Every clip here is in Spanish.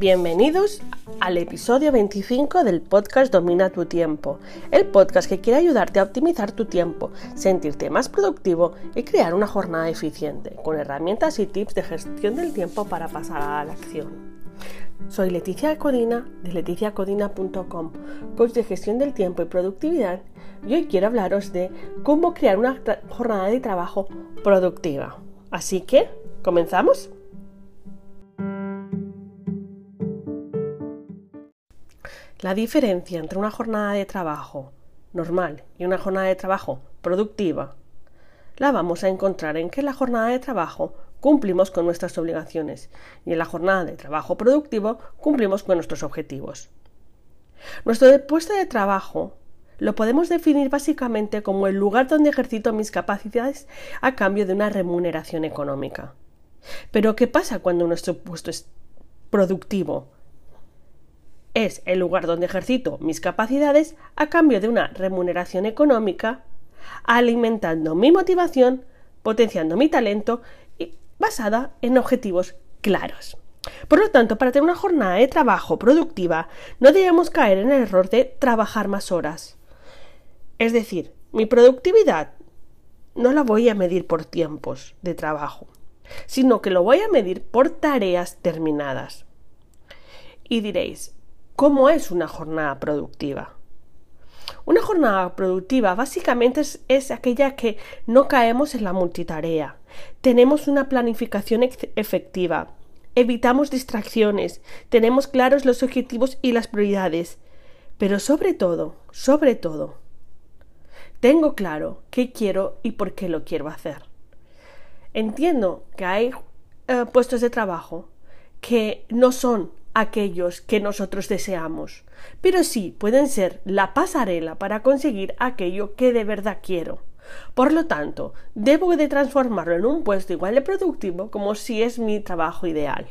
Bienvenidos al episodio 25 del podcast Domina tu tiempo, el podcast que quiere ayudarte a optimizar tu tiempo, sentirte más productivo y crear una jornada eficiente, con herramientas y tips de gestión del tiempo para pasar a la acción. Soy Leticia Codina de leticiacodina.com, coach de gestión del tiempo y productividad, y hoy quiero hablaros de cómo crear una jornada de trabajo productiva. Así que, ¿comenzamos? La diferencia entre una jornada de trabajo normal y una jornada de trabajo productiva la vamos a encontrar en que en la jornada de trabajo cumplimos con nuestras obligaciones y en la jornada de trabajo productivo cumplimos con nuestros objetivos. Nuestro puesto de trabajo lo podemos definir básicamente como el lugar donde ejercito mis capacidades a cambio de una remuneración económica. Pero ¿qué pasa cuando nuestro puesto es productivo? Es el lugar donde ejercito mis capacidades a cambio de una remuneración económica, alimentando mi motivación, potenciando mi talento y basada en objetivos claros. Por lo tanto, para tener una jornada de trabajo productiva, no debemos caer en el error de trabajar más horas. Es decir, mi productividad no la voy a medir por tiempos de trabajo, sino que lo voy a medir por tareas terminadas. Y diréis, ¿Cómo es una jornada productiva? Una jornada productiva básicamente es, aquella que no caemos en la multitarea. Tenemos una planificación efectiva. Evitamos distracciones. Tenemos claros los objetivos y las prioridades. Pero sobre todo, sobre todo, tengo claro qué quiero y por qué lo quiero hacer. Entiendo que hay eh, puestos de trabajo que no son aquellos que nosotros deseamos, pero sí pueden ser la pasarela para conseguir aquello que de verdad quiero. Por lo tanto, debo de transformarlo en un puesto igual de productivo como si es mi trabajo ideal.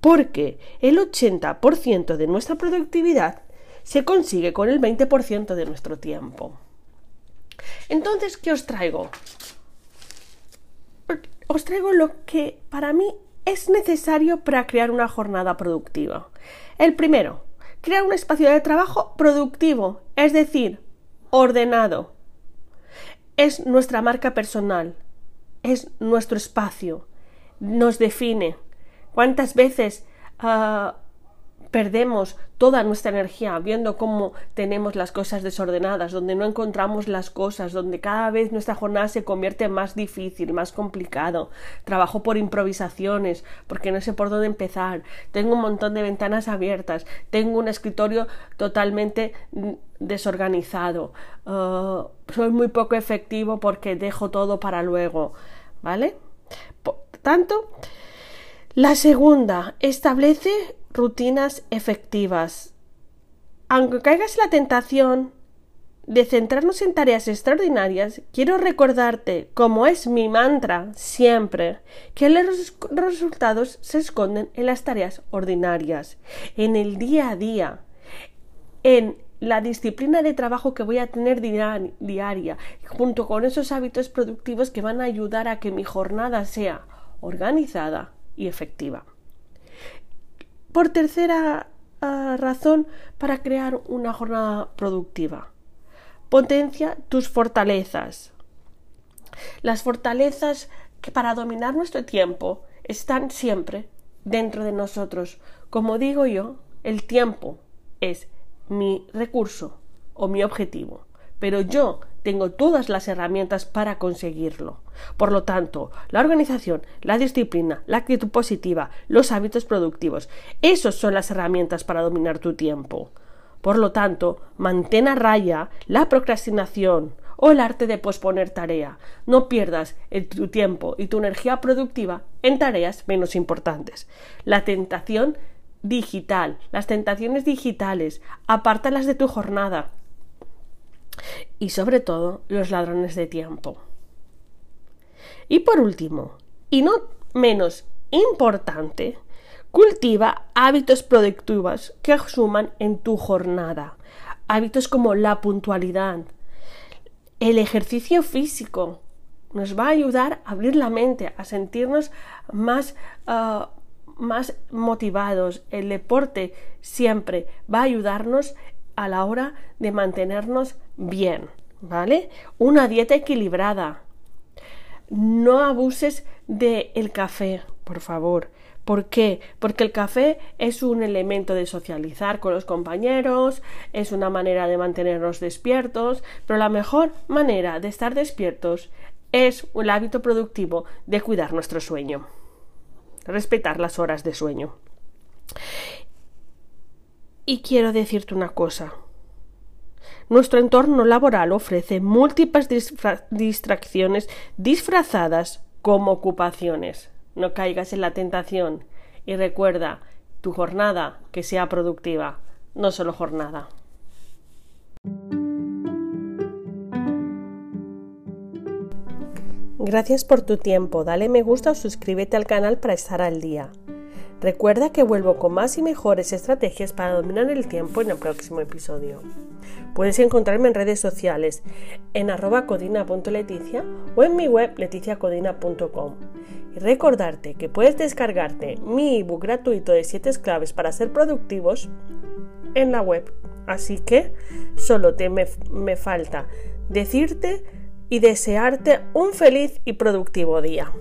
Porque el 80% de nuestra productividad se consigue con el 20% de nuestro tiempo. Entonces, ¿qué os traigo? Os traigo lo que para mí es necesario para crear una jornada productiva. El primero, crear un espacio de trabajo productivo, es decir, ordenado. Es nuestra marca personal, es nuestro espacio, nos define. ¿Cuántas veces ah, perdemos toda nuestra energía viendo cómo tenemos las cosas desordenadas, donde no encontramos las cosas, donde cada vez nuestra jornada se convierte más difícil, más complicado. Trabajo por improvisaciones, porque no sé por dónde empezar. Tengo un montón de ventanas abiertas, tengo un escritorio totalmente desorganizado. Uh, soy muy poco efectivo porque dejo todo para luego. ¿Vale? Por tanto, la segunda, establece rutinas efectivas. Aunque caigas la tentación de centrarnos en tareas extraordinarias, quiero recordarte, como es mi mantra siempre, que los resultados se esconden en las tareas ordinarias, en el día a día, en la disciplina de trabajo que voy a tener diaria, junto con esos hábitos productivos que van a ayudar a que mi jornada sea organizada y efectiva. Por tercera ah, razón, para crear una jornada productiva. Potencia tus fortalezas. Las fortalezas que para dominar nuestro tiempo están siempre dentro de nosotros. Como digo yo, el tiempo es mi recurso o mi objetivo, pero yo tengo todas las herramientas para conseguirlo. Por lo tanto, la organización, la disciplina, la actitud positiva, los hábitos productivos, esos son las herramientas para dominar tu tiempo. Por lo tanto, mantén a raya la procrastinación o el arte de posponer tarea. No pierdas tu tiempo y tu energía productiva en tareas menos importantes. La tentación digital, las tentaciones digitales, apártalas de tu jornada y sobre todo los ladrones de tiempo. Y por último, y no menos importante, cultiva hábitos productivos que asuman en tu jornada. Hábitos como la puntualidad, el ejercicio físico, nos va a ayudar a abrir la mente, a sentirnos más, ah, más motivados. El deporte siempre va a ayudarnos a la hora de mantenernos bien, ¿vale? Una dieta equilibrada. No abuses del café, por favor. ¿Por qué? Porque el café es un elemento de socializar con los compañeros, es una manera de mantenernos despiertos, pero la mejor manera de estar despiertos es el hábito productivo de cuidar nuestro sueño, respetar las horas de sueño. Y quiero decirte una cosa. Nuestro entorno laboral ofrece múltiples distracciones disfrazadas como ocupaciones. No caigas en la tentación y recuerda tu jornada que sea productiva, no solo jornada. Gracias por tu tiempo, dale me gusta o suscríbete al canal para estar al día. Recuerda que vuelvo con más y mejores estrategias para dominar el tiempo en el próximo episodio. Puedes encontrarme en redes sociales en arroba codina.leticia o en mi web leticiacodina.com. Y recordarte que puedes descargarte mi ebook gratuito de 7 claves para ser productivos en la web. Así que solo te me, me falta decirte y desearte un feliz y productivo día.